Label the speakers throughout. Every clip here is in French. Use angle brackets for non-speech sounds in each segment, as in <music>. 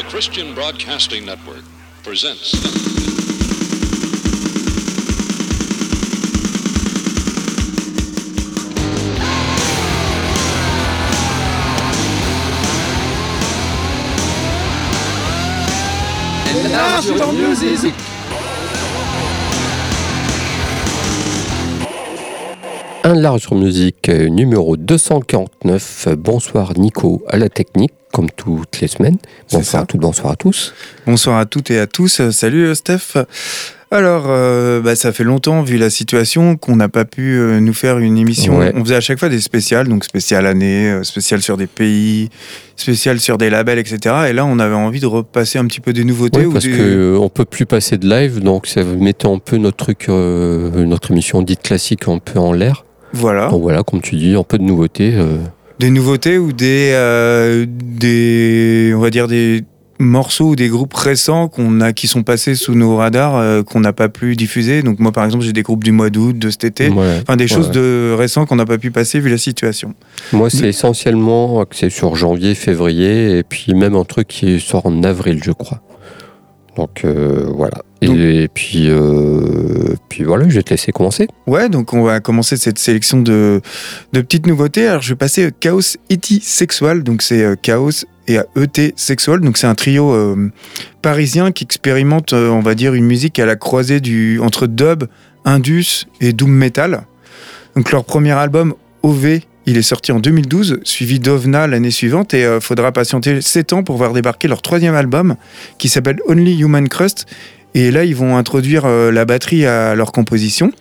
Speaker 1: The Christian Broadcasting Network presents.
Speaker 2: Un large sur musique euh, numéro 249. Bonsoir Nico à la technique, comme toutes les semaines. Bonsoir à toutes, bonsoir à tous.
Speaker 3: Bonsoir à toutes et à tous. Euh, Salut euh, Steph. Alors, euh, bah, ça fait longtemps, vu la situation, qu'on n'a pas pu euh, nous faire une émission.
Speaker 2: Ouais.
Speaker 3: On faisait à chaque fois des spéciales, donc spécial année, spécial sur des pays, spécial sur des labels, etc. Et là, on avait envie de repasser un petit peu des nouveautés. Ou
Speaker 2: parce
Speaker 3: des-
Speaker 2: que euh, on peut plus passer de live, donc ça mettait un peu notre truc, notre émission dite classique un peu en l'air.
Speaker 3: Voilà.
Speaker 2: Donc voilà, comme tu dis, un peu de nouveautés. Euh,
Speaker 3: Des nouveautés ou des, euh, des, on va dire des morceaux ou des groupes récents qu'on a, qui sont passés sous nos radars, euh, qu'on n'a pas pu diffuser? Donc moi, par exemple, j'ai des groupes du mois d'août, de cet été.
Speaker 2: ouais.
Speaker 3: Enfin, des choses
Speaker 2: Ouais.
Speaker 3: de récents qu'on n'a pas pu passer vu la situation.
Speaker 2: Moi, c'est essentiellement axé sur janvier, février, et puis même un truc qui sort en avril, je crois. Donc euh, voilà. Et,
Speaker 3: Donc-
Speaker 2: et puis, euh, puis voilà, je vais te laisser commencer.
Speaker 3: Ouais, donc on va commencer cette sélection de, de petites nouveautés. Alors je vais passer Chaos E.T. Sexual, donc c'est euh, Chaos et à E.T. Sexual, donc c'est un trio euh, parisien qui expérimente, euh, on va dire, une musique à la croisée du, entre dub, indus et doom metal. Donc leur premier album, OV, il est sorti en 2012, suivi d'Ovna l'année suivante, et euh, faudra patienter 7 ans pour voir débarquer leur troisième album, qui s'appelle Only Human Crust. Et là, ils vont introduire euh, la batterie à leur composition.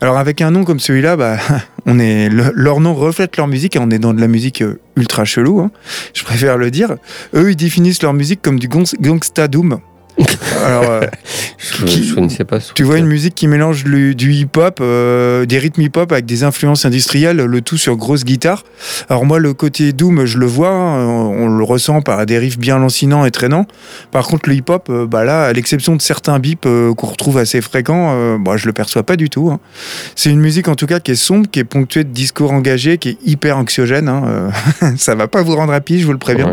Speaker 3: Alors avec un nom comme celui-là, bah, <laughs> on est le- leur nom reflète leur musique et on est dans de la musique euh, ultra chelou. hein. Je préfère le dire. Eux, ils définissent leur musique comme du gangsta doom. Alors, euh, <laughs>
Speaker 2: Je,
Speaker 3: Qui-
Speaker 2: je connaissais pas ce
Speaker 3: tu vois une musique qui mélange le- du hip-hop, euh, des rythmes hip-hop avec des influences industrielles, le tout sur grosse guitare. Alors moi, le côté doom, je le vois, hein, on le ressent par des riffs bien lancinants et traînants. Par contre, le hip-hop, euh, bah là, à l'exception de certains bips euh, qu'on retrouve assez fréquents, bah, je le perçois pas du tout. hein. C'est une musique en tout cas qui est sombre, qui est ponctuée de discours engagés, qui est hyper anxiogène. hein, <laughs> ça va pas vous rendre happy, je vous le préviens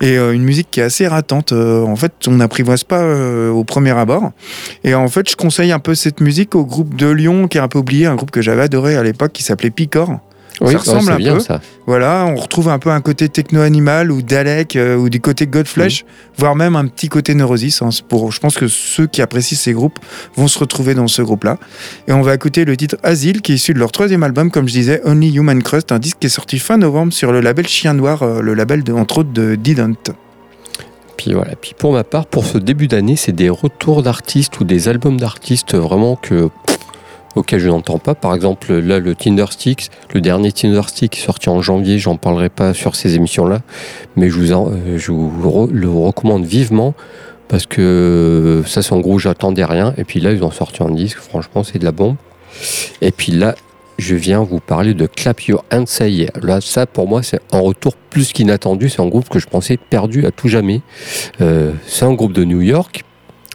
Speaker 2: Ouais.
Speaker 3: et une musique qui est assez ratante. En fait, on n'apprivoise pas euh, au premier abord. Et en fait, je conseille un peu cette musique au groupe de Lyon qui est un peu oublié, un groupe que j'avais adoré à l'époque qui s'appelait Picor.
Speaker 2: Oui,
Speaker 3: ressemble
Speaker 2: ouais,
Speaker 3: un
Speaker 2: bien
Speaker 3: peu.
Speaker 2: ça.
Speaker 3: Voilà, on retrouve un peu un côté techno-animal ou Dalek euh, ou du côté Godflesh, voire même un petit côté Neurosis. hein. Pour, je pense que ceux qui apprécient ces groupes vont se retrouver dans ce groupe-là. Et on va écouter le titre Asile, qui est issu de leur troisième album, comme je disais, Only Human Crust, un disque qui est sorti fin novembre sur le label Chien Noir, euh, le label de, entre autres de Didant.
Speaker 2: Puis voilà. Puis pour ma part, pour ce début d'année, c'est des retours d'artistes ou des albums d'artistes vraiment que je n'entends pas. Par exemple, là, le Tinder Sticks, le dernier Tinder Stick sorti en janvier, j'en parlerai pas sur ces émissions-là, mais je vous, euh, je vous le recommande vivement parce que ça, c'est en gros, j'attendais rien. Et puis là, ils ont sorti un disque. Franchement, c'est de la bombe. Et puis là, je viens vous parler de Clap Your Hands. Là, ça, pour moi, c'est un retour plus qu'inattendu. C'est un groupe que je pensais perdu à tout jamais. Euh, c'est un groupe de New York.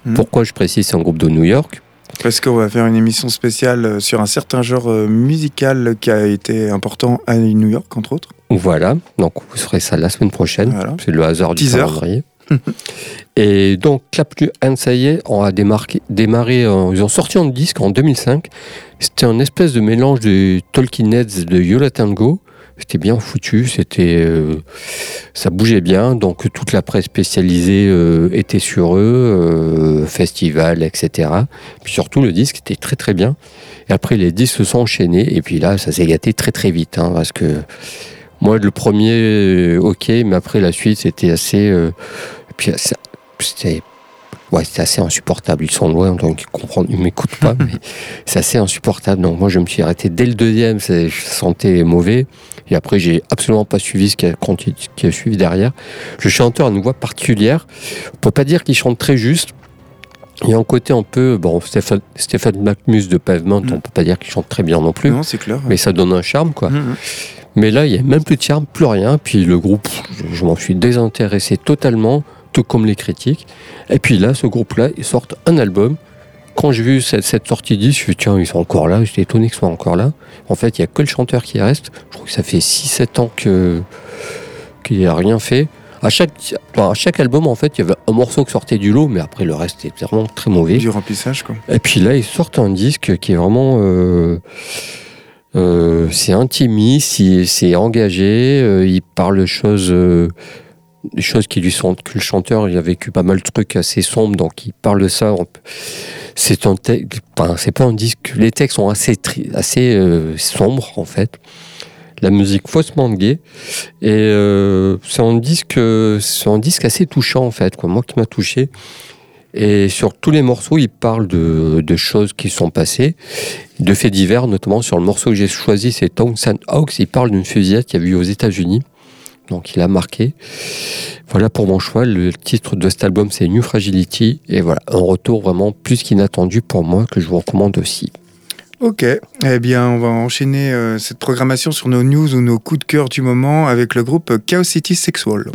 Speaker 3: Mhm.
Speaker 2: Pourquoi je précise c'est un groupe de New York?
Speaker 3: Parce qu'on va faire une émission spéciale euh, sur un certain genre euh, musical qui a été important à New York, entre autres.
Speaker 2: Voilà, donc vous ferez ça la semaine prochaine.
Speaker 3: Voilà.
Speaker 2: C'est le hasard du
Speaker 3: Teaser.
Speaker 2: calendrier. <laughs> Et donc, Clap Your Hands, on a démarré, euh, ils ont sorti un disque en 2005. C'était un espèce de mélange de Talking Heads de Yola Tango. C'était bien foutu, c'était, euh, ça bougeait bien, donc toute la presse spécialisée euh, était sur eux, festival, etc. Puis surtout, le disque était très très bien. Et après, les disques se sont enchaînés, et puis là, ça s'est gâté très très vite, hein, parce que moi, le premier, ok, mais après la suite, c'était assez. Euh, puis assez- c'était. Ouais, assez insupportable. Ils sont loin, donc ils comprennent, ils m'écoutent pas, <laughs> mais c'est assez insupportable. Donc moi, je me suis arrêté dès le deuxième, je sentais mauvais. Et après, j'ai absolument pas suivi ce qui a, qui suivi derrière. Le chanteur a une voix particulière. On peut pas dire qu'il chante très juste. Il y a un côté un peu, bon, Stéphane, Stéphane Macmus de Pavement,
Speaker 3: Mm.
Speaker 2: on peut pas dire qu'il chante très bien non plus,
Speaker 3: Non, c'est clair.
Speaker 2: mais ça donne un charme, quoi.
Speaker 3: Mhm.
Speaker 2: Mais là, il n'y a même plus de charme, plus rien. Puis le groupe, je, je m'en suis désintéressé totalement, tout comme les critiques. Et puis là, ce groupe-là, ils sortent un album. Quand j'ai vu cette, cette sortie 10, je me suis dit, tiens, ils sont encore là. J'étais étonné qu'ils soient encore là. En fait, il n'y a que le chanteur qui reste. Je crois que ça fait 6-7 ans que, qu'il n'a rien fait. À chaque, à chaque album, en fait, il y avait un morceau qui sortait du lot, mais après le reste était vraiment très mauvais.
Speaker 3: Du remplissage, quoi.
Speaker 2: Et puis là, ils sortent un disque qui est vraiment. Euh, euh, c'est intimiste, c'est engagé, euh, il parle de choses, des choses qui lui sont. que le chanteur, il a vécu pas mal de trucs assez sombres, donc il parle de ça. C'est un c'est pas un disque. Les textes sont assez, assez euh, sombres, en fait. La musique faussement gay. Et euh, c'est un disque, c'est un disque assez touchant, en fait, quoi. Moi qui m'a touché. Et sur tous les morceaux, il parle de, de choses qui sont passées, de faits divers, notamment sur le morceau que j'ai choisi, c'est Townsend Hawks. Il parle d'une fusillade qu'il a eu aux États-Unis. Donc il a marqué. Voilà pour mon choix. Le titre de cet album, c'est New Fragility. Et voilà, un retour vraiment plus qu'inattendu pour moi, que je vous recommande aussi.
Speaker 3: Ok, eh bien, on va enchaîner euh, cette programmation sur nos news ou nos coups de cœur du moment avec le groupe Chaos City Sexual.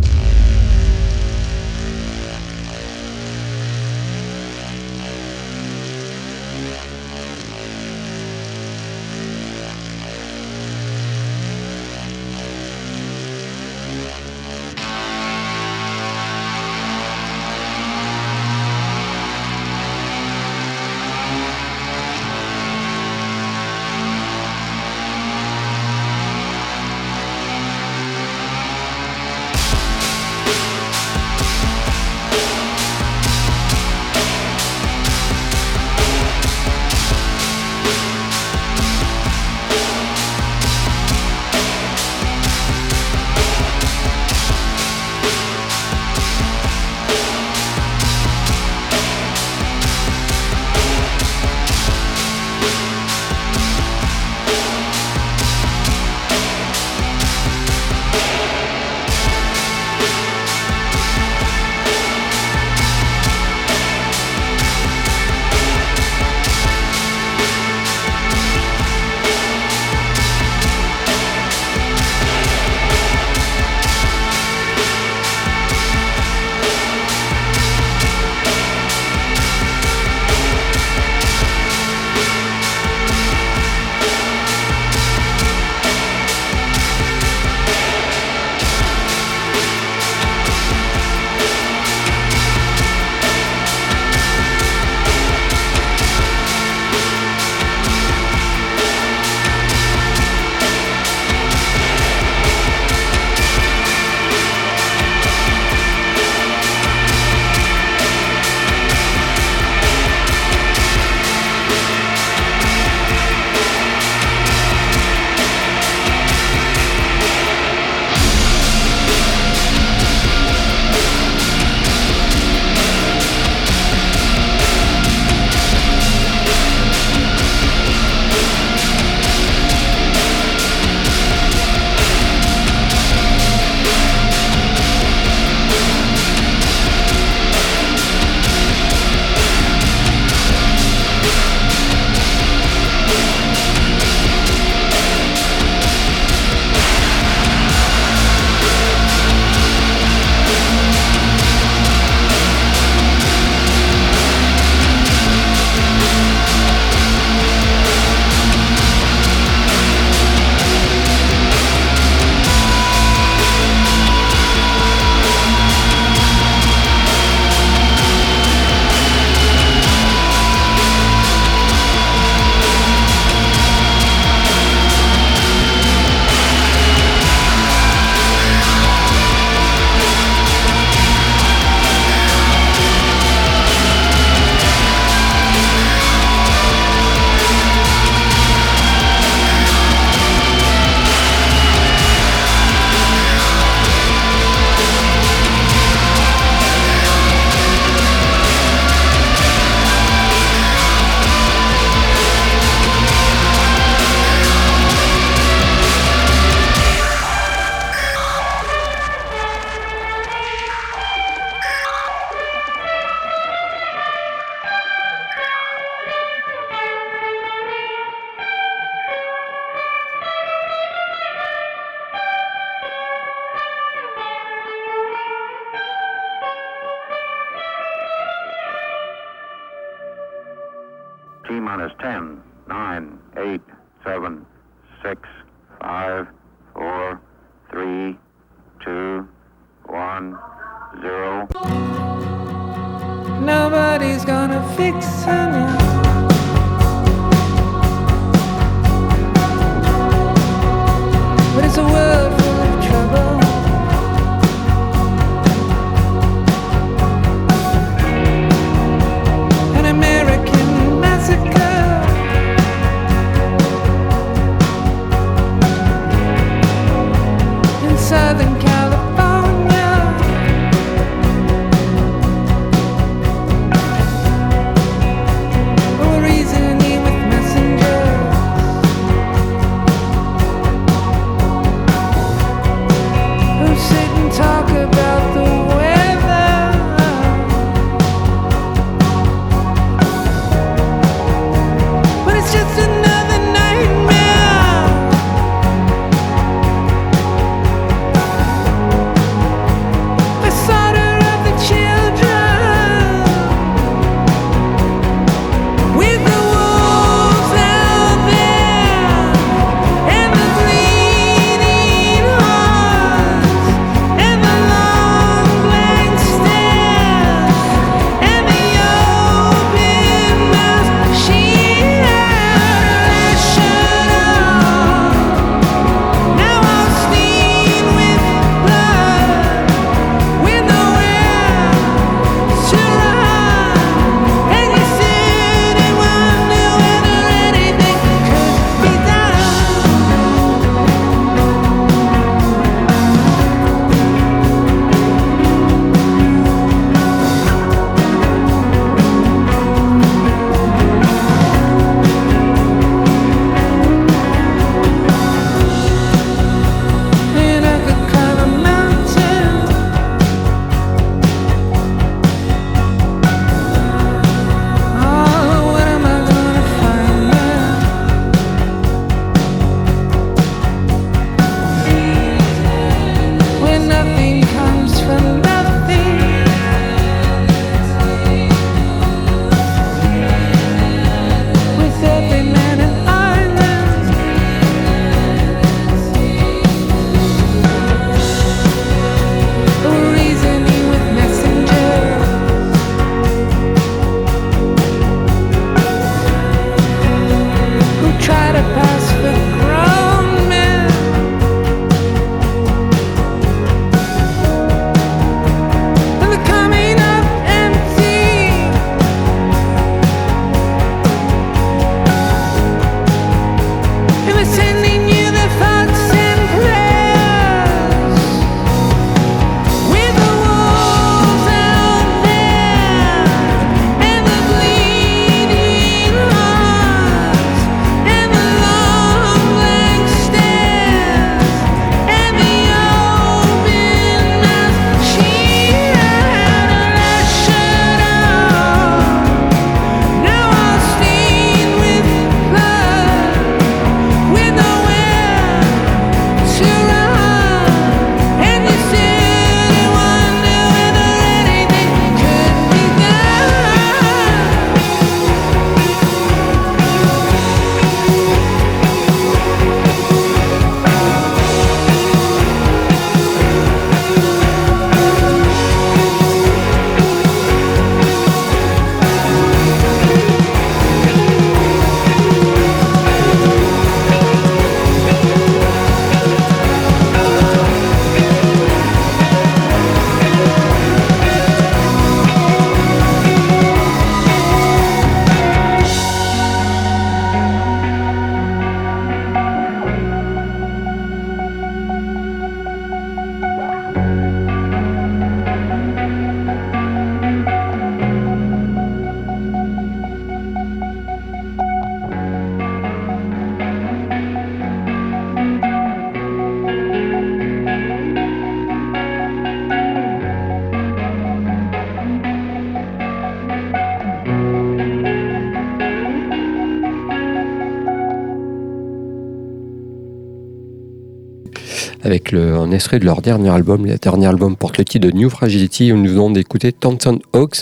Speaker 2: Extrait de leur dernier album. Le dernier album porte le titre de New Fragility. Nous venons d'écouter Thompson Hawks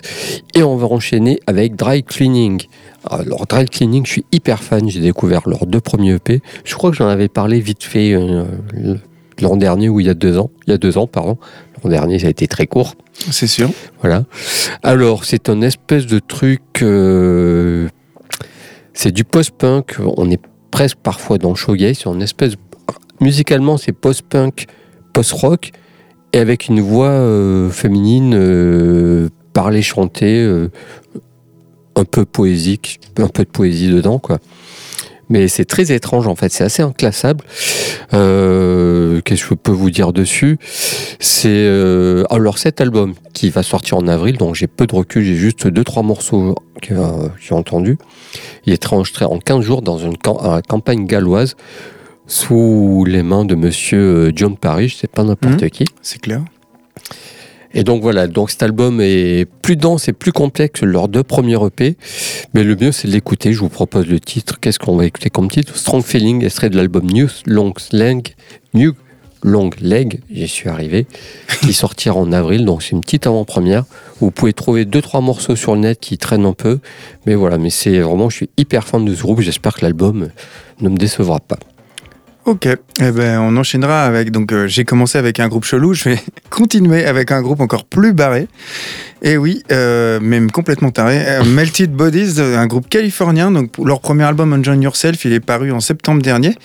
Speaker 2: et on va enchaîner avec Dry Cleaning. Alors, Dry Cleaning, je suis hyper fan. J'ai découvert leurs deux premiers EP. Je crois que j'en avais parlé vite fait euh, l'an dernier ou il y a deux ans. Il y a deux ans, pardon. L'an dernier, ça a été très court.
Speaker 3: C'est sûr.
Speaker 2: Voilà. Alors, c'est un espèce de truc. euh, c'est du post-punk. On est presque parfois dans le. C'est une espèce. Musicalement, c'est post-punk, post-rock, et avec une voix euh, féminine euh, parlée, chantée, euh, un peu poésique, un peu de poésie dedans, quoi. Mais c'est très étrange en fait, c'est assez inclassable. Qu'est-ce que je peux vous dire dessus? C'est alors cet album qui va sortir en avril, donc j'ai peu de recul, j'ai juste deux trois morceaux que j'ai entendus. Il est enregistré en 15 jours dans une cam- euh, campagne galloise sous les mains de Monsieur euh, John Parrish, c'est pas n'importe
Speaker 3: Mhm.
Speaker 2: qui.
Speaker 3: C'est clair.
Speaker 2: Et donc voilà, donc cet album est plus dense et plus complexe que leurs deux premiers EP, mais le mieux c'est de l'écouter. Je vous propose le titre. Qu'est-ce qu'on va écouter comme titre? Strong Feeling, extrait de l'album New Long Leg, New Long Leg, j'y suis arrivé, <laughs> qui sortira en avril, donc c'est une petite avant-première. Vous pouvez trouver deux trois morceaux sur le net qui traînent un peu, mais voilà, mais c'est vraiment, je suis hyper fan de ce groupe. J'espère que l'album ne me décevra pas.
Speaker 3: Ok, eh ben, on enchaînera avec. Donc, euh, j'ai commencé avec un groupe chelou, je vais <laughs> continuer avec un groupe encore plus barré. Et oui, euh, même complètement taré. Euh, Melted Bodies, un groupe californien. Donc, leur premier album, Enjoy Yourself, il est paru en septembre dernier.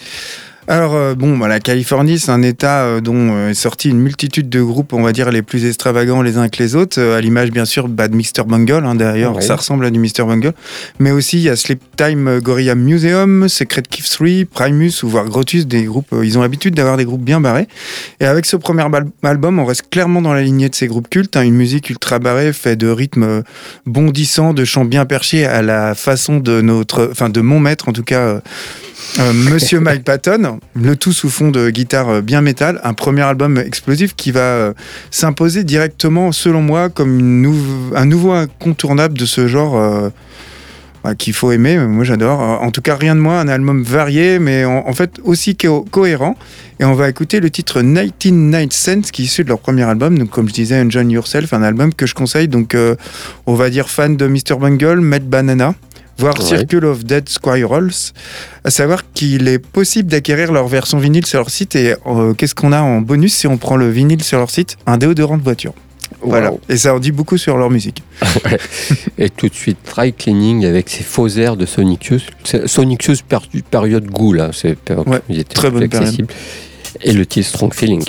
Speaker 3: Alors, euh, bon, bah, la Californie, c'est un état euh, dont euh, est sorti une multitude de groupes, on va dire, les plus extravagants les uns que les autres. euh, à l'image, bien sûr, bah, de Mr. Bungle, hein, d'ailleurs,
Speaker 2: Ouais.
Speaker 3: ça ressemble à du Mr. Bungle. Mais aussi, il y a Sleep Time euh, Gorilla Museum, Secret Kiff 3, Primus ou voire Grotus, des groupes. euh, ils ont l'habitude d'avoir des groupes bien barrés. Et avec ce premier album, on reste clairement dans la lignée de ces groupes cultes. hein, une musique ultra barrée, fait de rythmes bondissants, de chants bien perchés à la façon de notre, enfin de mon maître en tout cas. Euh, Monsieur Mike Patton, le tout sous fond de guitare euh, bien métal, un premier album explosif qui va euh, s'imposer directement, selon moi, comme un nouveau incontournable de ce genre bah, qu'il faut aimer. Moi, j'adore. En tout cas, rien de moins, un album varié, mais en, fait aussi co- cohérent. Et on va écouter le titre 99 Cents, qui est issu de leur premier album. Donc, comme je disais, Enjoy Yourself, un album que je conseille. Donc, on va dire fan de Mr. Bungle, Matt Banana voire
Speaker 2: Ouais.
Speaker 3: Circle of Dead Squirrels, à savoir qu'il est possible d'acquérir leur version vinyle sur leur site et euh, qu'est-ce qu'on a en bonus si on prend le vinyle sur leur site? Un déodorant de voiture. Voilà.
Speaker 2: Wow.
Speaker 3: Et ça en dit beaucoup sur leur musique. <laughs>
Speaker 2: Et tout de suite, Try Cleaning avec ses faux airs de Sonic Youth. Sonic Youth période goût, là. C'est
Speaker 3: Ouais, très bonne
Speaker 2: accessible. Et le titre Strong Feeling.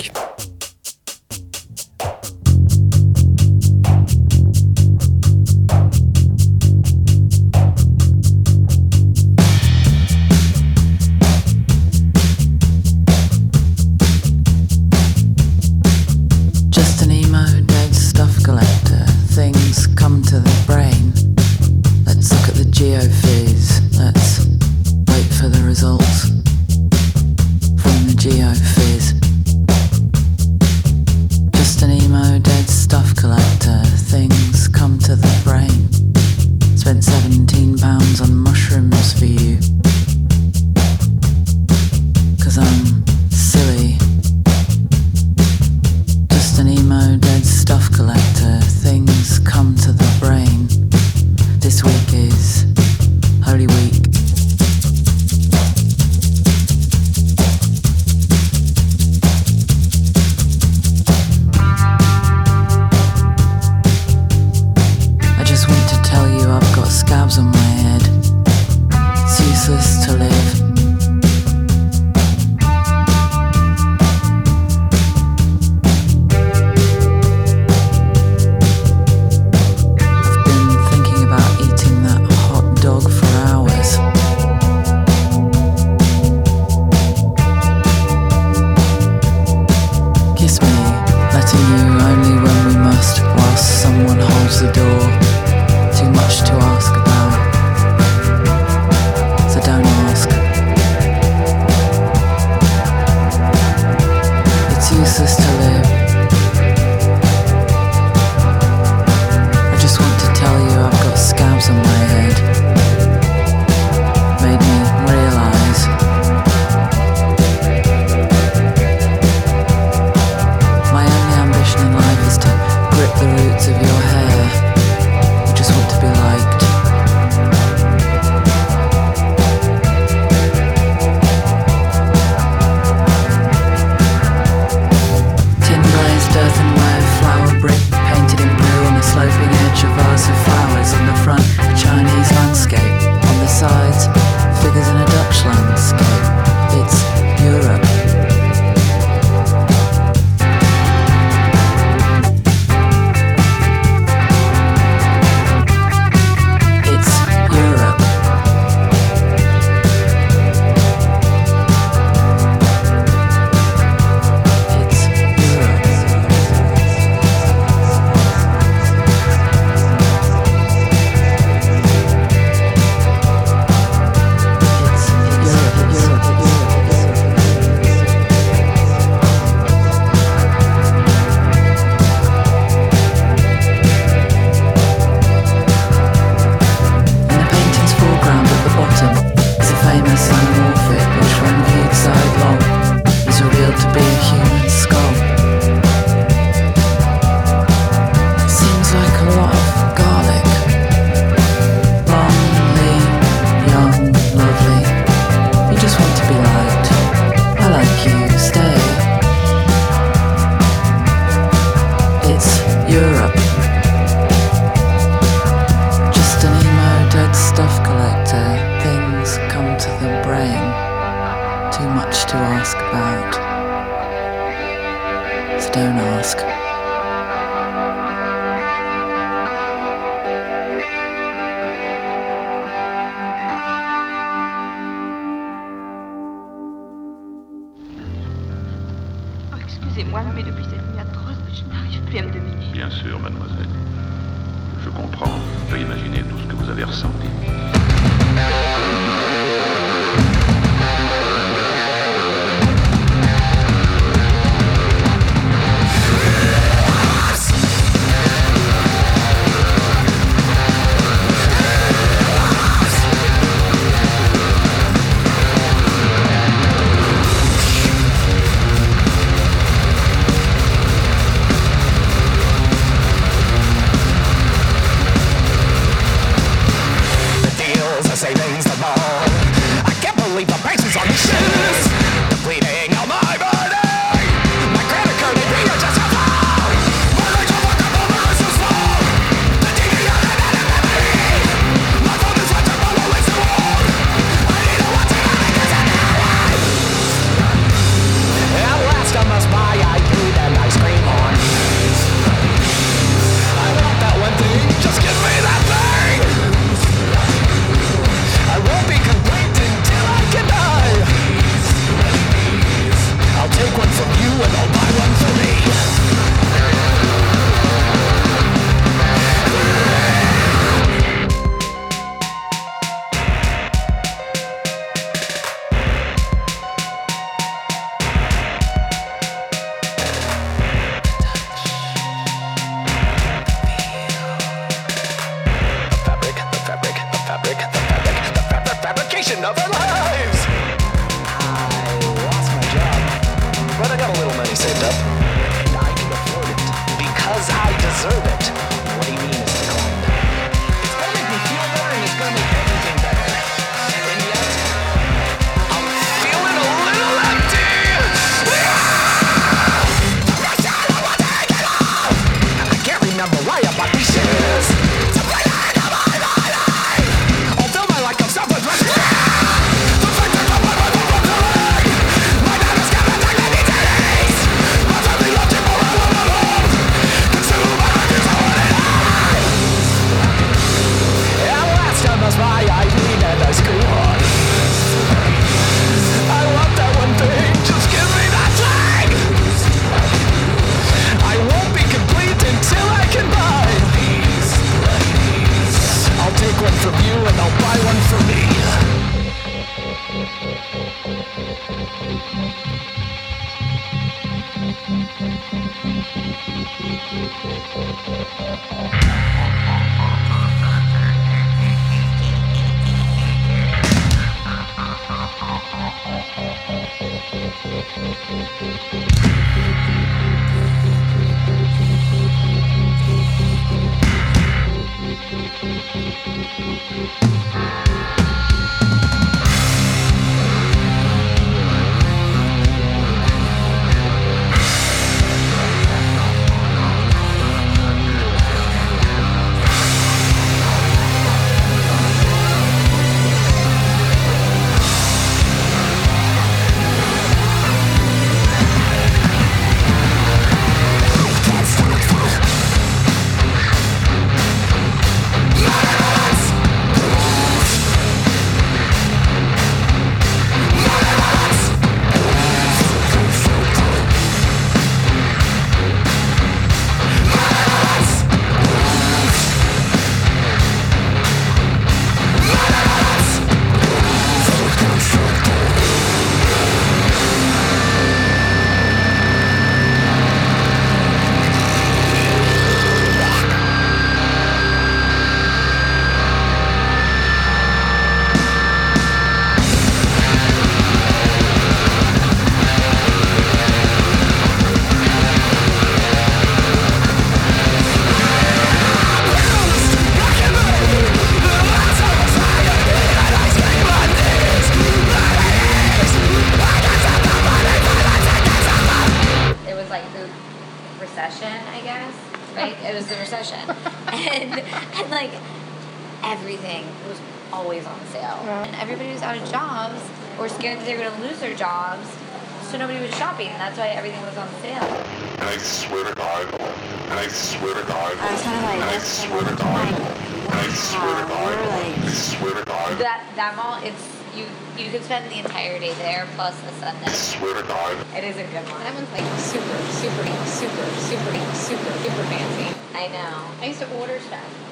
Speaker 4: There plus a Sunday.
Speaker 5: Swear to God.
Speaker 4: It is a good one. That one's like super, super, super, super, super, super fancy. I know. I used to order stuff all the time.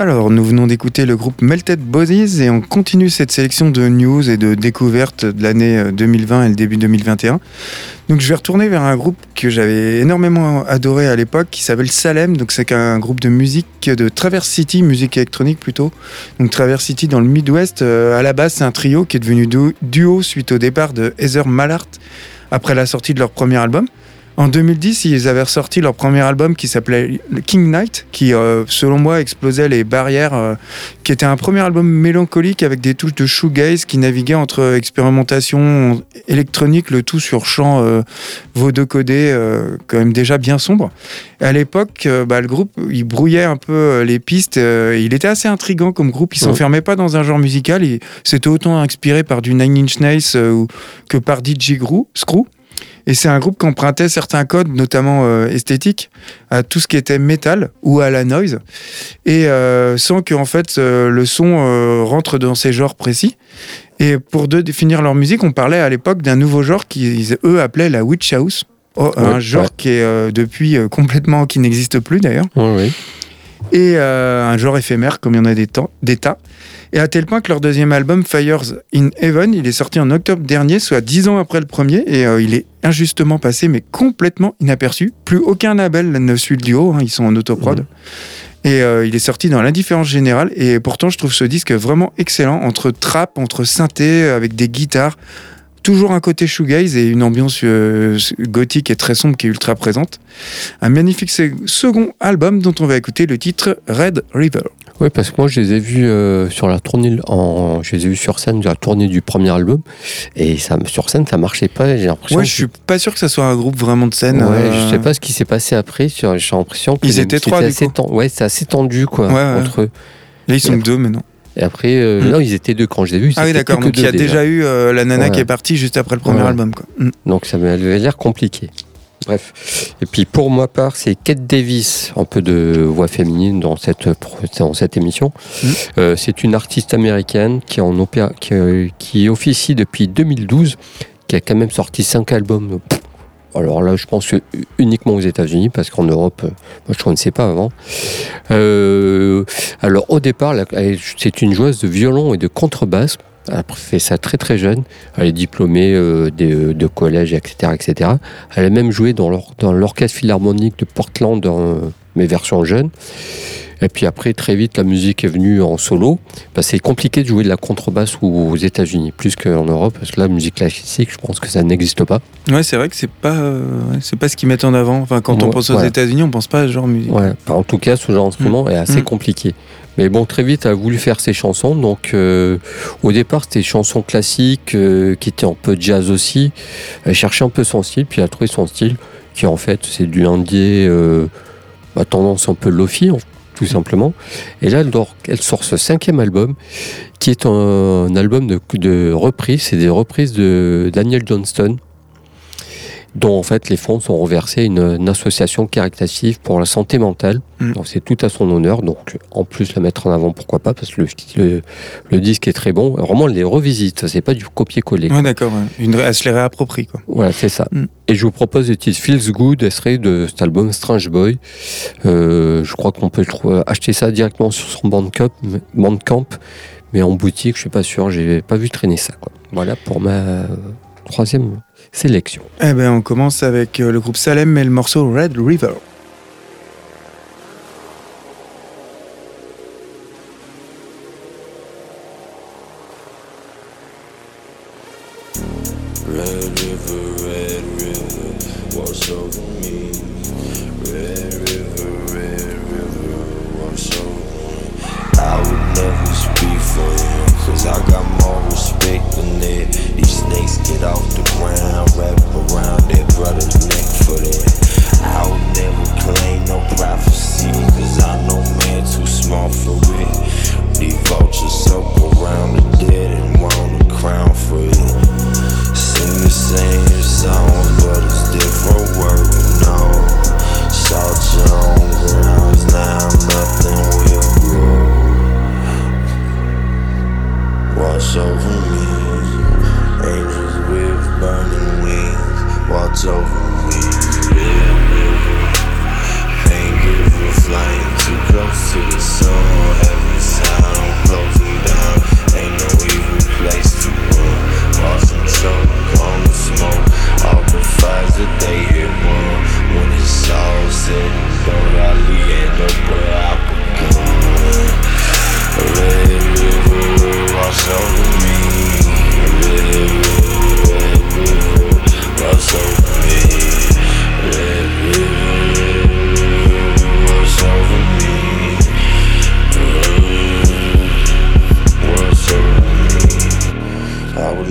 Speaker 3: Alors, nous venons d'écouter le groupe Melted Bodies et on continue cette sélection de news et de découvertes de l'année euh, 2020 et le début 2021. Donc, je vais retourner vers un groupe que j'avais énormément adoré à l'époque qui s'appelle Salem. Donc, c'est un groupe de musique de Traverse City, musique électronique plutôt. Donc, Traverse City dans le Midwest. euh, à la base, c'est un trio qui est devenu duo, suite au départ de Heather Mallart après la sortie de leur premier album. En 2010, ils avaient ressorti leur premier album qui s'appelait King Knight, qui, euh, selon moi, explosait les barrières, euh, qui était un premier album mélancolique avec des touches de shoegaze qui naviguait entre expérimentation électronique, le tout sur chant euh, vodocodé, euh, quand même déjà bien sombre. Et à l'époque, euh, bah, le groupe, il brouillait un peu euh, les pistes. euh, il était assez intrigant comme groupe. Il
Speaker 2: Ouais.
Speaker 3: s'enfermait pas dans un genre musical. Il C'était autant inspiré par du Nine Inch Nails euh, que par DJ Screw. Et c'est un groupe qui empruntait certains codes, notamment euh, esthétiques, à tout ce qui était métal ou à la noise, et euh, sans que en fait euh, le son rentre dans ces genres précis. Et pour de définir leur musique, on parlait à l'époque d'un nouveau genre qu'ils eux appelaient la witch house, Oh, un genre
Speaker 2: ouais.
Speaker 3: qui est euh, depuis euh, complètement qui n'existe plus d'ailleurs
Speaker 2: ouais.
Speaker 3: Et euh, un genre éphémère comme il y en a des, temps, des tas. Et à tel point que leur deuxième album, Fires in Heaven, il est sorti en octobre dernier, soit dix ans après le premier, et euh, il est injustement passé, mais complètement inaperçu. Plus aucun label ne suit le duo, hein, ils sont en autoprod. Et euh, il est sorti dans l'indifférence générale, et pourtant je trouve ce disque vraiment excellent, entre trap, entre synthé, avec des guitares, toujours un côté shoegaze et une ambiance euh, gothique et très sombre qui est ultra présente. Un magnifique se- second album dont on va écouter le titre Red River.
Speaker 2: Oui, parce que moi, je les ai vus euh, sur la tournée, en, je les ai vus sur scène de la tournée du premier album, et ça, sur scène, ça marchait pas. J'ai l'impression.
Speaker 3: Ouais,
Speaker 2: que-
Speaker 3: je suis pas sûr que ça soit un groupe vraiment de scène.
Speaker 2: Ouais,
Speaker 3: euh,
Speaker 2: je sais pas ce qui s'est passé après. J'ai l'impression que
Speaker 3: Ils étaient trois, du
Speaker 2: assez
Speaker 3: coup.
Speaker 2: ten- Ouais, c'est assez tendu, quoi,
Speaker 3: Ouais, ouais.
Speaker 2: entre eux.
Speaker 3: Là, ils sont que deux maintenant.
Speaker 2: Et après, euh,
Speaker 3: Mm.
Speaker 2: non, ils étaient deux quand je les ai vus.
Speaker 3: Ah oui, d'accord. Donc il y a déjà eu euh, la nana qui est partie juste après le premier album. Quoi. Mm.
Speaker 2: Donc ça m'avait l'air compliqué. Bref. Et puis pour ma part, c'est Kate Davis, un peu de voix féminine dans cette, dans cette émission.
Speaker 3: Mhm.
Speaker 2: Euh, c'est une artiste américaine qui, en opéra, qui, euh, qui officie depuis 2012, qui a quand même sorti cinq albums. Pff, Alors là, je pense que uniquement aux États-Unis, parce qu'en Europe, euh, moi je ne connaissais pas avant. Euh, alors au départ, c'est une joueuse de violon et de contrebasse. Elle a fait ça très très jeune. Elle est diplômée euh, de, collège, etc., etc. Elle a même joué dans l'or- dans l'orchestre philharmonique de Portland, mais version jeune. Et puis après, très vite, la musique est venue en solo. Parce que c'est compliqué de jouer de la contrebasse aux États-Unis, plus qu'en Europe, parce que la musique classique, je pense que ça n'existe pas.
Speaker 3: Ouais, c'est vrai que c'est pas, euh, ouais, c'est pas ce qu'ils mettent en avant. Enfin, quand on
Speaker 2: Ouais,
Speaker 3: pense aux
Speaker 2: voilà.
Speaker 3: États-Unis, on pense pas à ce genre de musique.
Speaker 2: Ouais, en tout cas, ce genre d'instrument est assez
Speaker 3: Mm.
Speaker 2: compliqué. Mais bon, très vite, elle a voulu faire ses chansons. Donc, euh, au départ, c'était des chansons classiques euh, qui étaient un peu jazz aussi. Elle cherchait un peu son style, puis elle a trouvé son style, qui en fait, c'est du indie, à tendance un peu lofi, tout simplement. Et là, elle sort ce cinquième album, qui est un, album de, de reprises. C'est des reprises de Daniel Johnston dont en fait les fonds sont reversés à une, une association caritative pour la santé mentale.
Speaker 3: Mm.
Speaker 2: Donc c'est tout à son honneur. Donc en plus la mettre en avant, pourquoi pas, parce que le, le, le disque est très bon. Vraiment, elle les revisite. C'est pas du copier-coller.
Speaker 3: Ouais, d'accord. Une, elle se les réapproprie. Quoi.
Speaker 2: Voilà, c'est ça.
Speaker 3: Mm.
Speaker 2: Et je vous propose le titre Feels Good, extrait de cet album Strange Boy. Euh, je crois qu'on peut le acheter ça directement sur son Bandcamp, Bandcamp, mais en boutique, je suis pas sûr, j'ai pas vu traîner ça. Quoi. Voilà pour ma troisième sélection.
Speaker 3: Eh ben, on commence avec euh, le groupe Salem et le morceau Red River.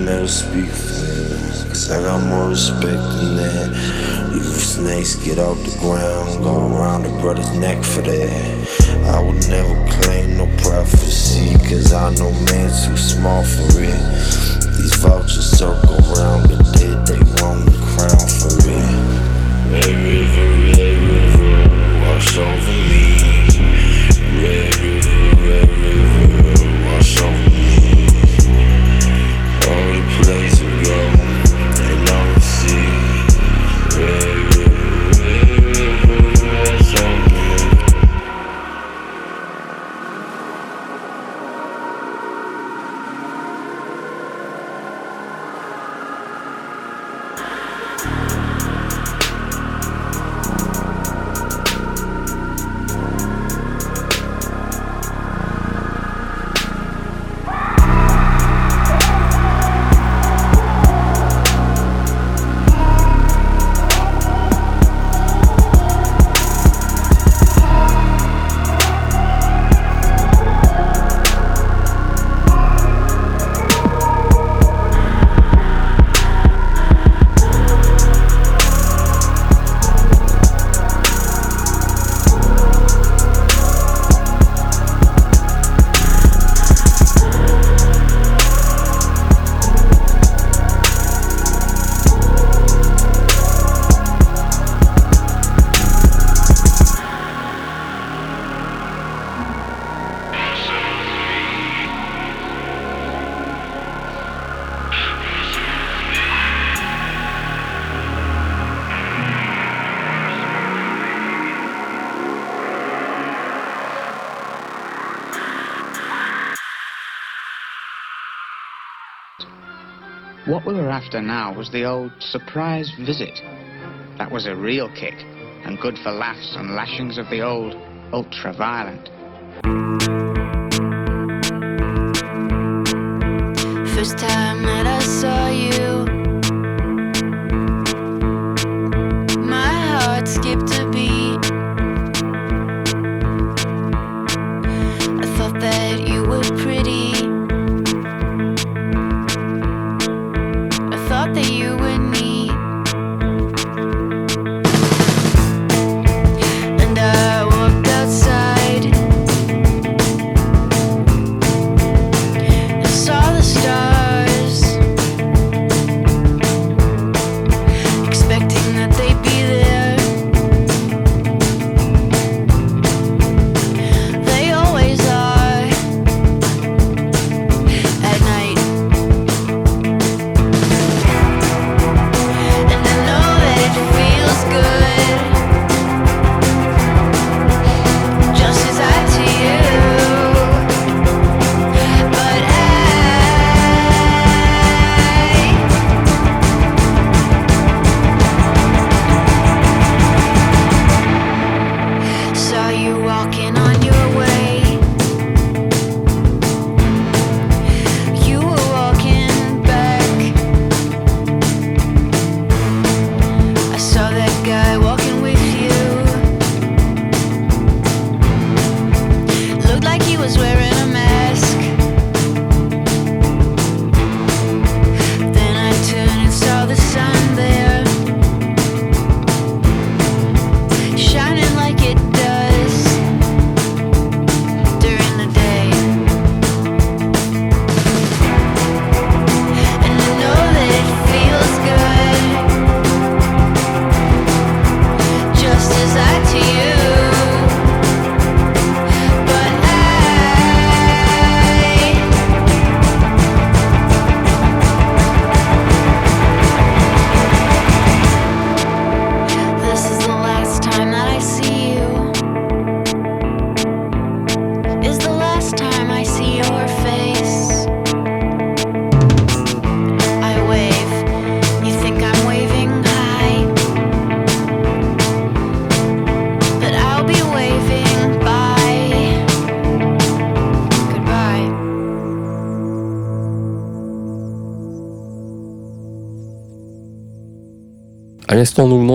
Speaker 6: never speak for Cause I got more respect than that. You snakes get off the ground, go around a brother's neck for that. I would never claim no prophecy, cause I know man too small for it. These vultures circle around the dead, they want the crown for it. Red river, red river, wash over me. Red river, red river, wash over me.
Speaker 7: What we were after now was the old surprise visit. That was a real kick, and good for laughs and lashings of the old
Speaker 2: ultra-violent.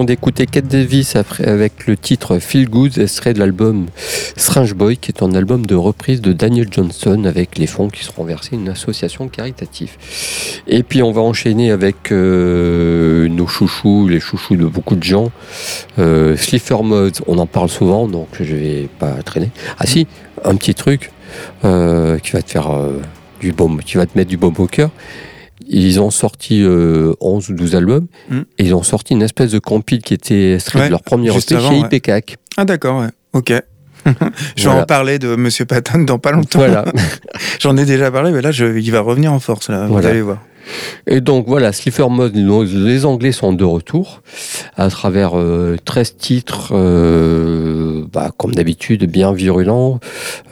Speaker 2: D'écouter Kate Davis avec le titre Feel Good, extrait de l'album Strange Boy, qui est un album de reprise de Daniel Johnson avec les fonds qui seront versés à une association caritative. Et puis, on va enchaîner avec euh, nos chouchous, les chouchous de beaucoup de gens. Euh, Slipper Mods, on en parle souvent, donc je vais pas traîner. Ah si, un petit truc euh, qui va te faire euh, du baume, qui va te mettre du baume au cœur. Ils ont sorti euh, 11 ou 12 albums
Speaker 3: Mm.
Speaker 2: et ils ont sorti une espèce de compile qui était extrait
Speaker 3: Ouais,
Speaker 2: de leur premier EP chez
Speaker 3: ouais.
Speaker 2: IPCAC.
Speaker 3: Ah d'accord, ouais. Ok. <laughs> je vais
Speaker 2: Voilà.
Speaker 3: en parler de Monsieur Patton dans pas longtemps.
Speaker 2: Voilà. <laughs>
Speaker 3: J'en ai déjà parlé, mais là, je, il va revenir en force, là, vous allez voir.
Speaker 2: Et donc voilà, Slipper Mode, les Anglais sont de retour à travers euh, 13 titres, euh, bah, comme d'habitude, bien virulents.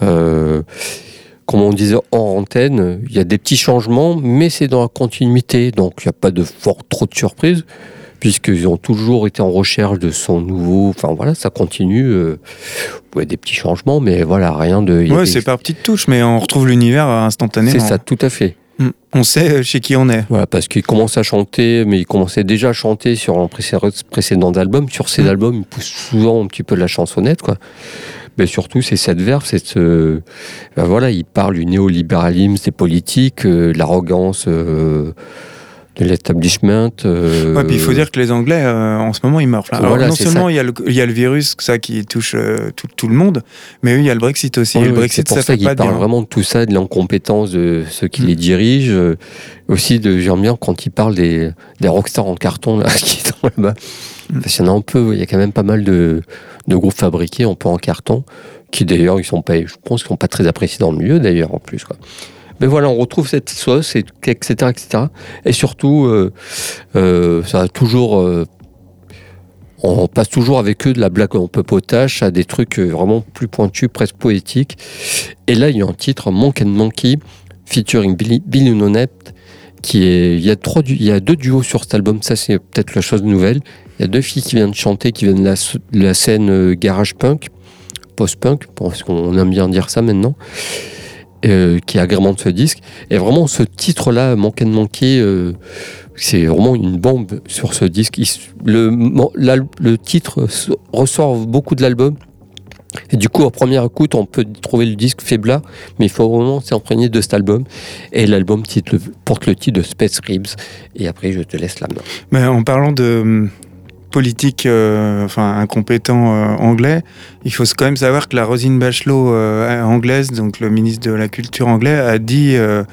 Speaker 2: Euh, comme on disait hors antenne, il y a des petits changements, mais c'est dans la continuité, donc il n'y a pas de fort trop de surprises, puisqu'ils ont toujours été en recherche de son nouveau. Enfin voilà, ça continue. Euh, ouais, des petits changements, mais voilà, rien de.
Speaker 3: Ouais,
Speaker 2: des-
Speaker 3: c'est par petites touches, mais on retrouve l'univers instantanément.
Speaker 2: C'est ça, tout à fait.
Speaker 3: Mm. On sait euh, chez qui on est.
Speaker 2: Voilà, parce qu'il commence à chanter, mais il commençait déjà à chanter sur un précédent, album. Sur ces
Speaker 3: Mm.
Speaker 2: albums, il pousse souvent un petit peu de la chansonnette, quoi. Mais surtout, c'est cette verve, c'est ce... ben voilà, il parle du néolibéralisme, des politiques, euh, de l'arrogance euh, de l'establishment. euh,
Speaker 3: Ouais, puis il faut dire que les Anglais, euh, en ce moment, ils meurent. Alors,
Speaker 2: Voilà,
Speaker 3: non seulement il y, a le, il y a le virus, ça qui touche euh, tout, tout le monde, mais il y a le Brexit aussi.
Speaker 2: Oui,
Speaker 3: le
Speaker 2: oui,
Speaker 3: Brexit,
Speaker 2: c'est pour
Speaker 3: ça
Speaker 2: ça,
Speaker 3: fait pas
Speaker 2: parle
Speaker 3: bien.
Speaker 2: vraiment de tout ça, de l'incompétence de ceux qui
Speaker 3: Mm.
Speaker 2: les dirigent. euh, aussi, de, j'aime bien quand il parle des, des rockstars en carton là, <laughs> qui sont là-bas.
Speaker 3: Mm.
Speaker 2: Parce qu'il y en a un peu, il y a quand même pas mal de, de groupes fabriqués un peu en carton, qui d'ailleurs, ils sont pas, je pense qu'ils sont pas très appréciés dans le milieu d'ailleurs en plus. Quoi. Mais voilà, on retrouve cette sauce, et- etc., etc. Et surtout, euh, euh, ça a toujours. euh, on passe toujours avec eux de la blague un peu potache à des trucs vraiment plus pointus, presque poétiques. Et là, il y a un titre, Monk and Monkey, featuring Billy, Billy qui est. Il y, a trois, il y a deux duos sur cet album, ça c'est peut-être la chose nouvelle. Il y a deux filles qui viennent chanter, qui viennent de la, scène garage punk, post-punk, parce qu'on aime bien dire ça maintenant, euh, qui agrémente ce disque. Et vraiment, ce titre-là, Monk and Monkey, euh, c'est vraiment une bombe sur ce disque. Le, le titre ressort beaucoup de l'album. Et du coup, en première écoute, on peut trouver le disque faiblard, mais il faut vraiment s'imprégner de cet album. Et l'album porte le titre de Space Ribs. Et après, je te laisse la main.
Speaker 3: Mais en parlant de politique, euh, enfin incompétent euh, anglais, il faut quand même savoir que la Rosine Bachelot euh, anglaise, donc le ministre de la Culture anglais, a dit euh,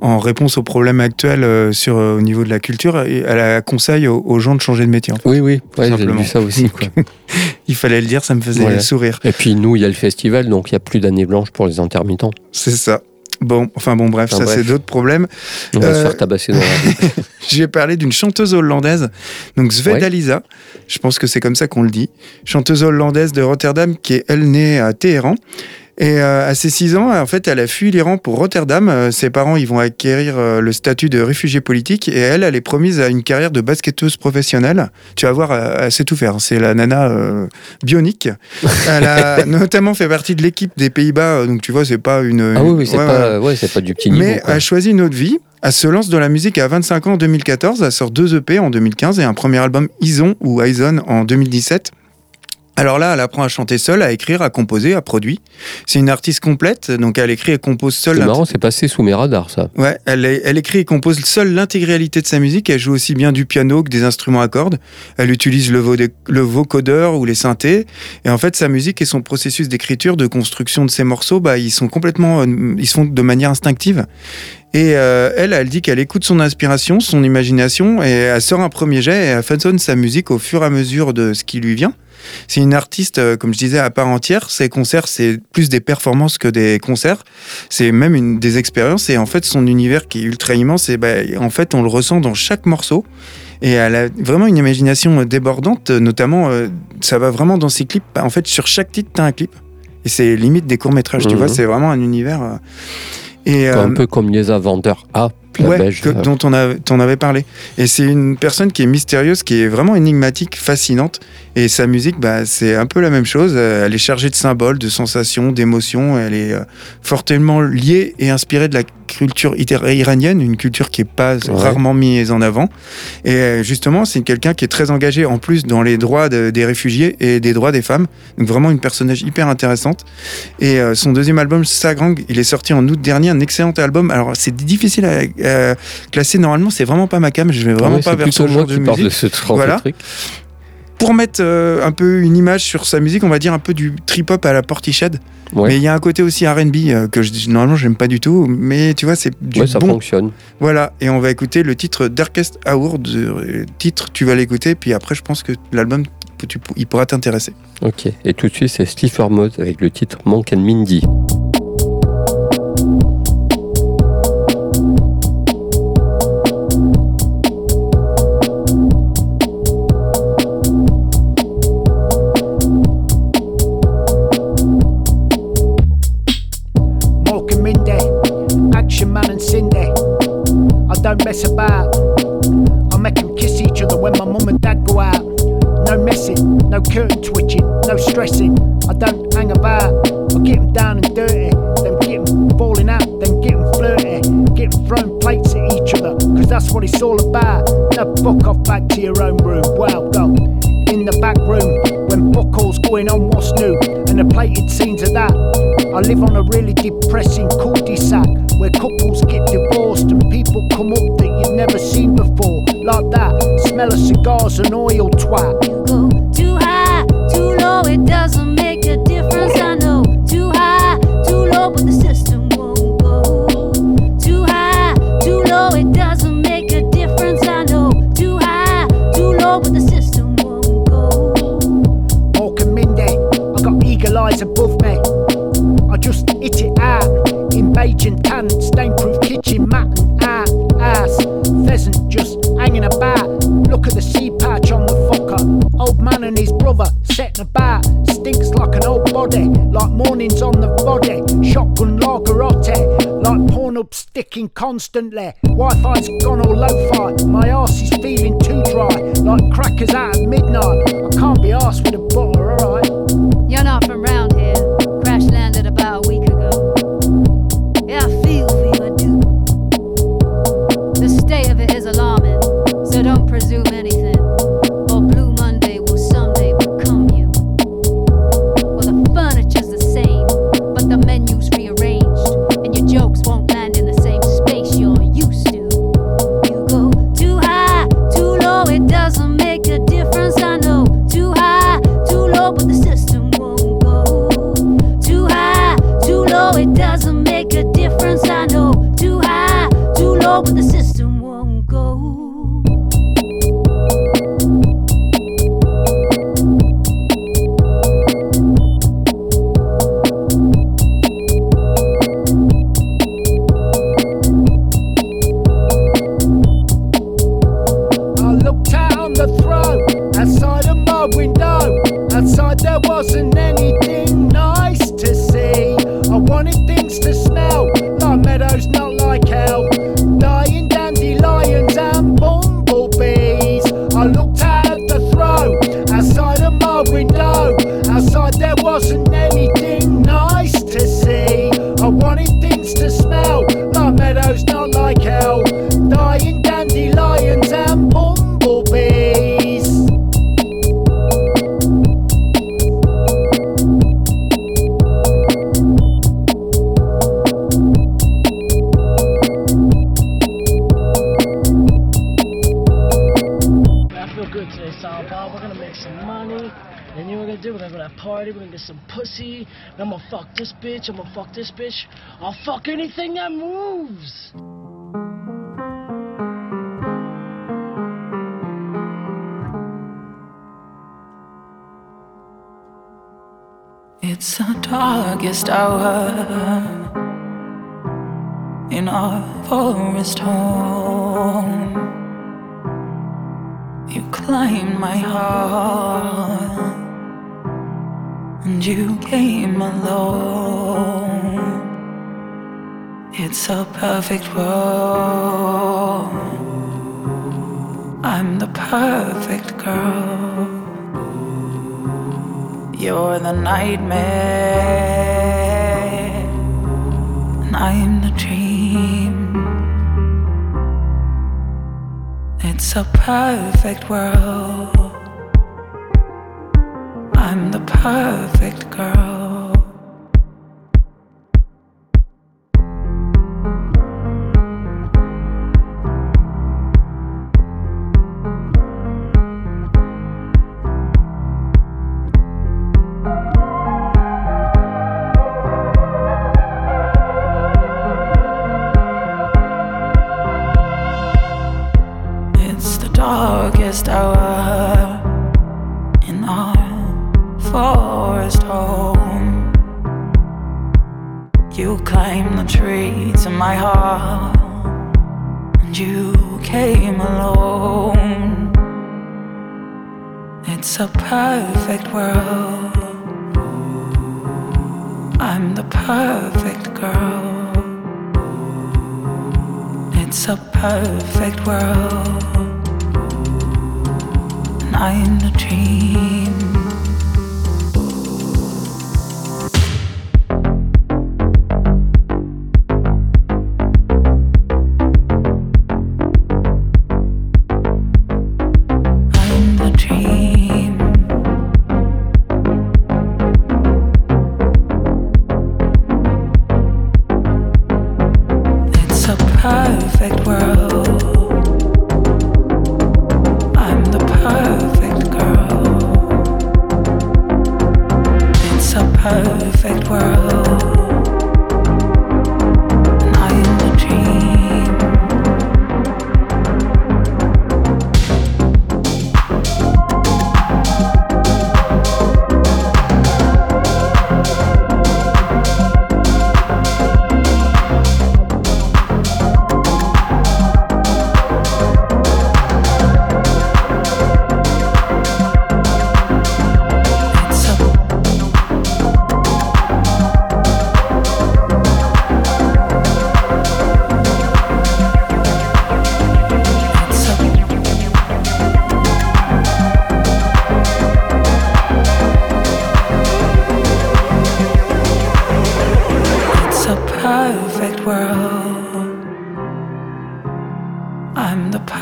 Speaker 3: en réponse aux problèmes actuels euh, sur euh, au niveau de la culture, elle a conseil aux, aux gens de changer de métier. en fait.
Speaker 2: Oui, oui, ouais, j'ai vu ça aussi. quoi. <laughs>
Speaker 3: Il fallait le dire, ça me faisait
Speaker 2: Voilà.
Speaker 3: sourire.
Speaker 2: Et puis nous, il y a le festival, donc il n'y a plus d'année blanche pour les intermittents.
Speaker 3: C'est ça. Bon, enfin bon, bref,
Speaker 2: Enfin,
Speaker 3: ça c'est d'autres problèmes.
Speaker 2: On va se
Speaker 3: Euh,
Speaker 2: faire tabasser dans la. <laughs>
Speaker 3: J'ai parlé d'une chanteuse hollandaise, donc Sveda Lisa, je pense que c'est comme ça qu'on le dit, chanteuse hollandaise de Rotterdam qui est, elle, née à Téhéran. Et euh, à ses 6 ans, en fait, elle a fui l'Iran pour Rotterdam. Euh, ses parents, ils vont acquérir euh, le statut de réfugié politique. Et elle, elle est promise à une carrière de basketteuse professionnelle. Tu vas voir, elle sait tout faire. C'est la nana euh, bionique. Elle a <laughs> notamment fait partie de l'équipe des Pays-Bas. Donc, tu vois, c'est pas une...
Speaker 2: Ah oui, oui, c'est
Speaker 3: Ouais,
Speaker 2: pas, ouais, c'est pas du petit niveau.
Speaker 3: mais
Speaker 2: quoi.
Speaker 3: a choisi une autre vie. Elle se lance dans la musique à 25 ans en 2014. Elle sort deux EP en 2015 et un premier album Ison ou Ison en 2017. Alors là, elle apprend à chanter seule, à écrire, à composer, à produire. C'est une artiste complète, donc elle écrit et compose seule.
Speaker 2: C'est marrant, c'est passé sous mes radars, ça.
Speaker 3: Ouais, elle, écrit et compose seule l'intégralité de sa musique. Elle joue aussi bien du piano que des instruments à cordes. Elle utilise le, vo- le vocodeur ou les synthés. Et en fait, sa musique et son processus d'écriture, de construction de ses morceaux, bah, ils sont complètement, euh, ils se font de manière instinctive. Et euh, elle, elle dit qu'elle écoute son inspiration, son imagination, et elle sort un premier jet et elle façonne sa musique au fur et à mesure de ce qui lui vient. C'est une artiste, euh, comme je disais, à part entière. Ses concerts, c'est plus des performances que des concerts. C'est même une, des expériences. Et en fait, son univers qui est ultra immense, et ben, en fait, on le ressent dans chaque morceau. Et elle a vraiment une imagination débordante, notamment, euh, ça va vraiment dans ses clips. En fait, sur chaque titre, tu as un clip. Et c'est limite des courts-métrages, tu
Speaker 2: Mhm.
Speaker 3: vois, c'est vraiment un univers. euh, et,
Speaker 2: Un
Speaker 3: euh,
Speaker 2: peu comme les Vendeurs A, La
Speaker 3: Ouais, que-
Speaker 2: là.
Speaker 3: dont on a, t'en avais parlé. Et c'est une personne qui est mystérieuse, qui est vraiment énigmatique, fascinante. Et sa musique, bah, c'est un peu la même chose. Euh, Elle est chargée de symboles, de sensations, d'émotions. Elle est euh, fortement liée et inspirée de la culture ira- iranienne, une culture qui est pas rarement mise en avant. Et euh, justement, c'est quelqu'un qui est très engagé en plus dans les droits de- des réfugiés et des droits des femmes. Donc vraiment une personnage hyper intéressante. Et euh, son deuxième album, Sagrang, il est sorti en août dernier, un excellent album. Alors c'est difficile à euh, classer. Normalement, c'est vraiment pas ma cam. Je vais vraiment
Speaker 2: Ouais,
Speaker 3: pas vers ce genre de musique.
Speaker 2: de ce
Speaker 3: voilà.
Speaker 2: truc.
Speaker 3: Pour mettre euh, un peu une image sur sa musique, on va dire un peu du trip hop à la Portiched.
Speaker 2: Ouais.
Speaker 3: Mais il y a un côté aussi R&B euh, que je, normalement j'aime pas du tout. Mais tu vois, c'est du
Speaker 2: Ouais, ça
Speaker 3: bon.
Speaker 2: fonctionne.
Speaker 3: Voilà. Et on va écouter le titre Darkest Hour. De, euh, titre, tu vas l'écouter. Puis après, je pense que l'album, tu- il pourra t'intéresser.
Speaker 2: Ok. Et tout de suite, c'est Steve Mode avec le titre Monk and Mindy.
Speaker 8: Man and Cindy. I don't mess about. I make them kiss each other when my mum and dad go out. No messing, no curtain twitching, no stressing. I don't hang about. I get them down and dirty, then get them falling out, then get them flirty, get them throwing plates at each other, cause that's what it's all about. Now fuck off back to your own room. Well, go in the back room when buckles going on what's new and the plated scenes of that. I live on a really depressing cul-de-sac where couples get divorced and people come up that you've never seen before. Like that, smell of cigars and oil twat.
Speaker 9: You go too high, too low, it doesn't make
Speaker 8: constantly. Wi-Fi's gone all lo-fi. My arse is feeling too dry, like crackers out at midnight. I can't be arsed with a butter,
Speaker 10: bitch, I'm gonna fuck this bitch. I'll fuck anything that moves.
Speaker 11: It's the darkest hour in our forest home. You climb my heart and you came alone. It's a perfect world. I'm the perfect girl. You're the nightmare, and I'm the dream. It's a perfect world. I'm the perfect girl.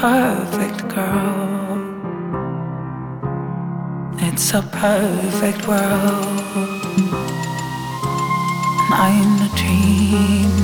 Speaker 11: Perfect girl. It's a perfect world. I'm a dream.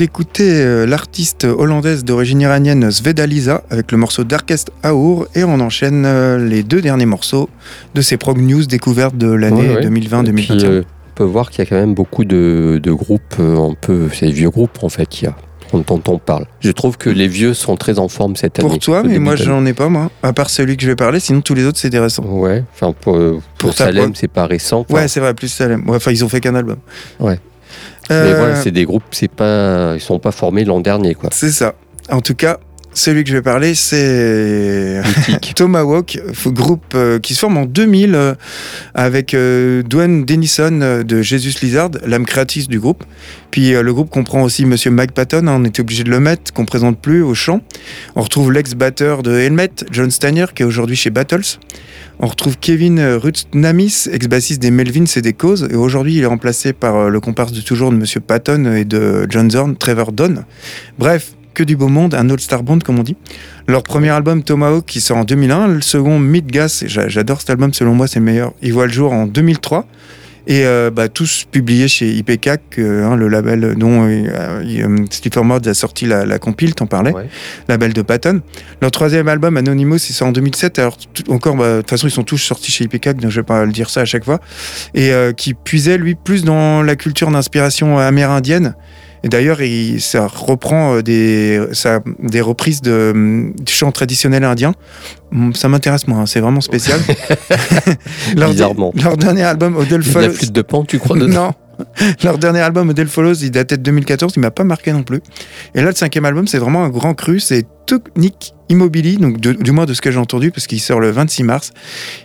Speaker 3: D'écouter euh, l'artiste hollandaise d'origine iranienne Svedaliza avec le morceau Darkest Hour et on enchaîne euh, les deux derniers morceaux de ces prog news découvertes de l'année
Speaker 2: Ouais, ouais.
Speaker 3: 2020-2021.
Speaker 2: Et puis, euh, on peut voir qu'il y a quand même beaucoup de, de groupes, un peu, c'est des vieux groupes en fait, qu'il y a, on parle. Je trouve que les vieux sont très en forme cette année.
Speaker 3: Pour toi, mais moi j'en ai pas moi, à part celui que je vais parler, sinon tous les autres c'est des récents.
Speaker 2: Ouais, enfin pour, pour, Salem, c'est pas récent.
Speaker 3: Ouais, c'est vrai, plus Salem. Ouais, Enfin, ils ont fait qu'un album.
Speaker 2: Ouais.
Speaker 3: Euh,
Speaker 2: Mais voilà, c'est des groupes, c'est pas, ils sont pas formés l'an dernier, quoi.
Speaker 3: C'est ça. En tout cas, celui que je vais parler, c'est <laughs> Tomahawk, groupe euh, qui se forme en 2000 euh, avec Dwayne Denison de Jesus Lizard, l'âme créatrice du groupe. Puis le groupe comprend aussi Monsieur Mike Patton, hein, on était obligé de le mettre, qu'on présente plus au chant. On retrouve l'ex-batteur de Helmet, John Steiner, qui est aujourd'hui chez Battles. On retrouve Kevin Rutnamis, ex-bassiste des Melvins et des Causes, et aujourd'hui il est remplacé par euh, le comparse de toujours de Monsieur Patton et de John Zorn, Trevor Dunn. Bref, que du beau monde, un all-star band comme on dit. Leur premier album Tomahawk qui sort en 2001, le second Midgas, j'a- j'adore cet album, selon moi c'est le meilleur, il voit le jour en 2003. Et euh, bah, tous publiés chez IPK, que, hein, le label dont euh, euh, Steve Mord a sorti la, la compile, t'en parlais, label de Patton. Leur troisième album, Anonymous, il sort en 2007. Alors, encore, bah, de toute façon, ils sont tous sortis chez IPK, donc je vais pas le dire ça à chaque fois. Et euh, qui puisait, lui, plus dans la culture d'inspiration amérindienne. Et d'ailleurs, il- ça reprend euh, des, ça, des reprises de, hum, du chant traditionnel indien. Hum, Ça m'intéresse, moi, hein, c'est vraiment spécial. <laughs> leur,
Speaker 2: Bizarrement.
Speaker 3: leur dernier album, Odell
Speaker 2: Il a de
Speaker 3: Follows.
Speaker 2: flûte de pan, tu crois dedans <laughs>
Speaker 3: Non. Leur dernier album, Model Follows, il datait de 2014, il m'a pas marqué non plus. Et là, le cinquième album, c'est vraiment un grand cru, c'est Technique Immobilier, donc de- du moins de ce que j'ai entendu, parce qu'il sort le 26 mars.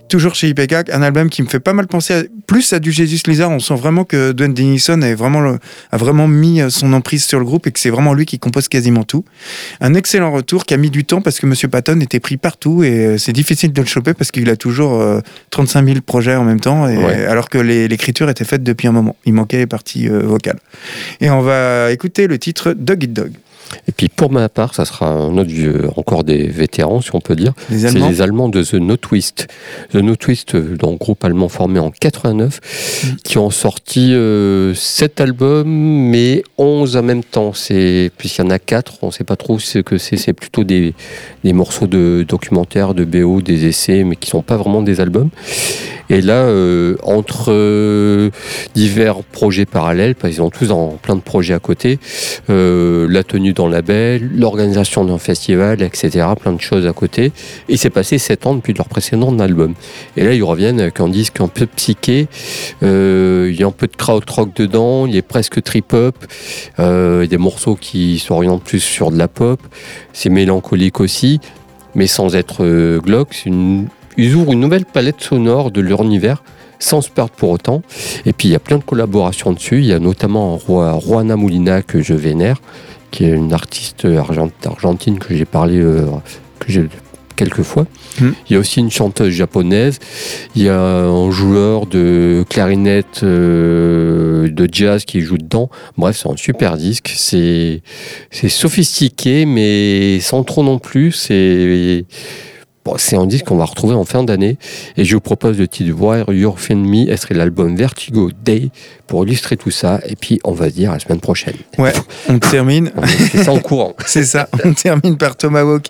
Speaker 3: Toujours chez IPK, un album qui me fait pas mal penser à- plus à du Jesus Lizard. On sent vraiment que Dwayne Denison est vraiment le- a vraiment mis euh, son emprise sur le groupe et que c'est vraiment lui qui compose quasiment tout. Un excellent retour qui a mis du temps parce que Monsieur Patton était pris partout et euh, c'est difficile de le choper parce qu'il a toujours euh, 35 000 projets en même temps, et,
Speaker 2: Ouais.
Speaker 3: alors que l'écriture était faite depuis un moment. Il manquait les parties euh, vocales. Et on va écouter le titre Dog Eat Dog.
Speaker 2: Et puis pour ma part, ça sera un autre vieux, encore des vétérans, si on peut dire. C'est les Allemands de The No Twist. The No Twist, euh, donc groupe allemand formé en 89,
Speaker 3: Mm.
Speaker 2: qui ont sorti euh, 7 albums, mais 11 en même temps. Puisqu'il y en a 4, on ne sait pas trop ce que c'est. C'est plutôt des, des morceaux de documentaires, de BO, des essais, mais qui sont pas vraiment des albums. Et là, euh, entre euh, divers projets parallèles, parce qu'ils ont tous en plein de projets à côté, euh, la tenue dans le label, l'organisation d'un festival, etc. Plein de choses à côté. Et il s'est passé 7 ans depuis leur précédent album. Et là, ils reviennent avec un disque un peu psyché. Il y a un peu de krautrock dedans, il est presque trip-hop. Des morceaux qui s'orientent plus sur de la pop. C'est mélancolique aussi, mais sans être glauque. C'est une- Ils ouvrent une nouvelle palette sonore de leur univers sans se perdre pour autant. Et puis il y a plein de collaborations dessus. Il y a notamment Juana Molina que je vénère, qui est une artiste argent- argentine que j'ai parlé euh, que j'ai quelques fois.
Speaker 3: Hmm.
Speaker 2: Il y a aussi une chanteuse japonaise. Il y a un joueur de clarinette euh, de jazz qui joue dedans. Bref, c'est un super disque. C'est c'est sophistiqué, mais sans trop non plus. C'est Bon, c'est un disque qu'on va retrouver en fin d'année et je vous propose le titre Wire Your Find Me, elle serait l'album Vertigo Day pour illustrer tout ça et puis on va se dire à la semaine prochaine.
Speaker 3: Ouais, <laughs> on termine.
Speaker 2: C'est ça en courant. <laughs>
Speaker 3: C'est ça, on termine par Tomahawk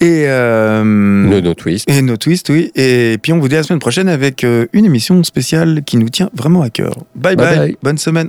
Speaker 3: et euh,
Speaker 2: No No Twist.
Speaker 3: Et No Twist, oui. Et puis on vous dit à la semaine prochaine avec euh, une émission spéciale qui nous tient vraiment à cœur. Bye bye,
Speaker 2: Bye bye.
Speaker 3: bonne semaine.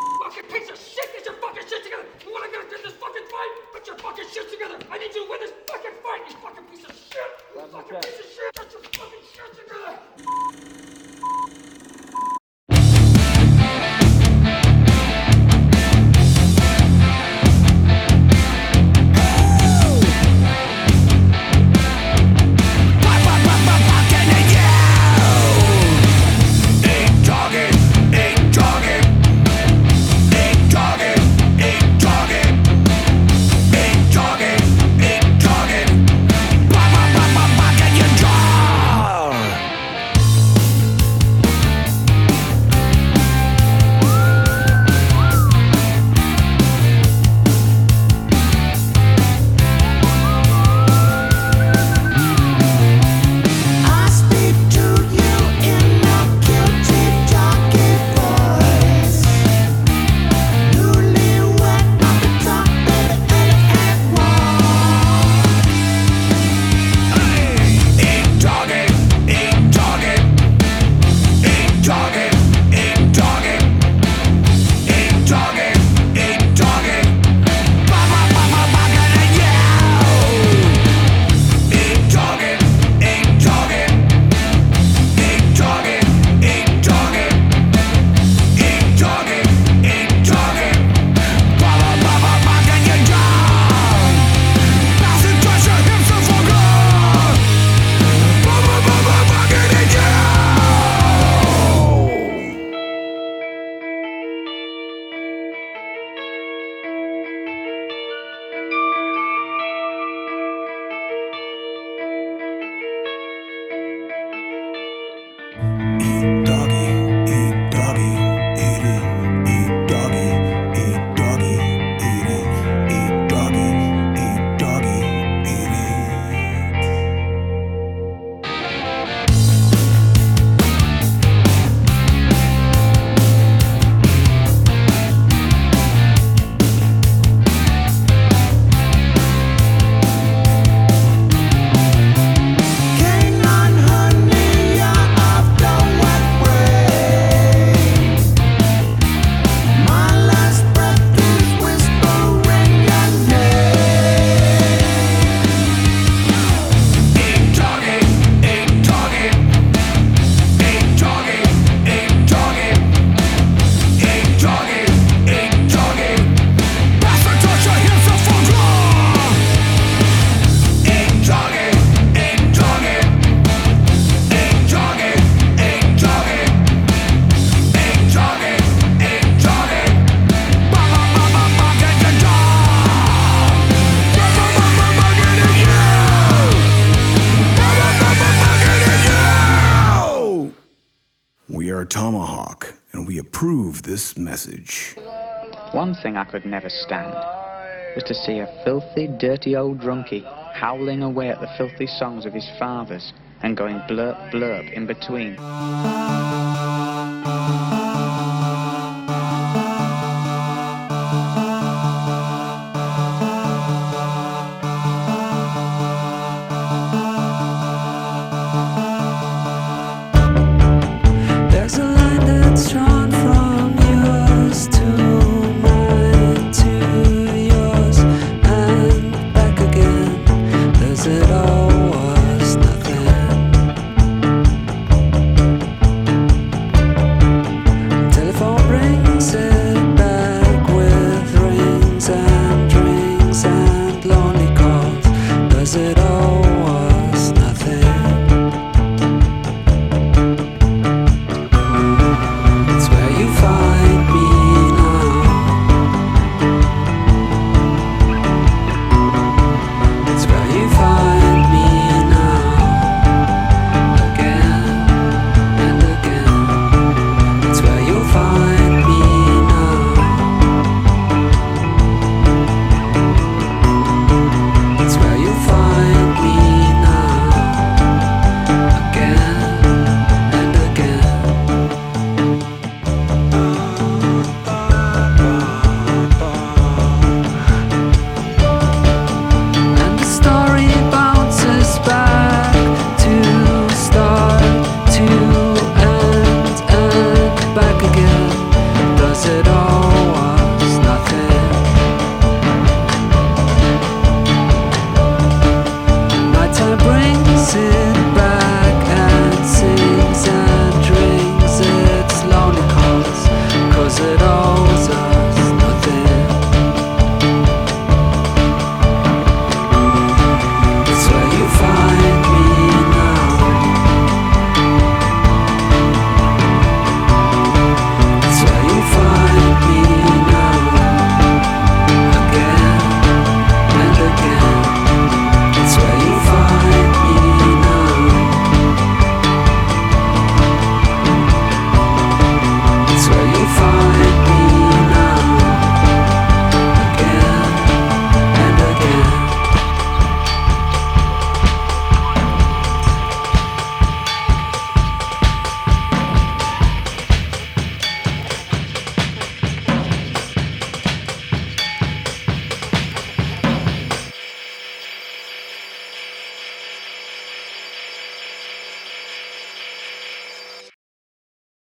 Speaker 12: Message.
Speaker 13: One thing I could never stand was to see a filthy, dirty old drunkie howling away at the filthy songs of his fathers and going blurp blurp in between.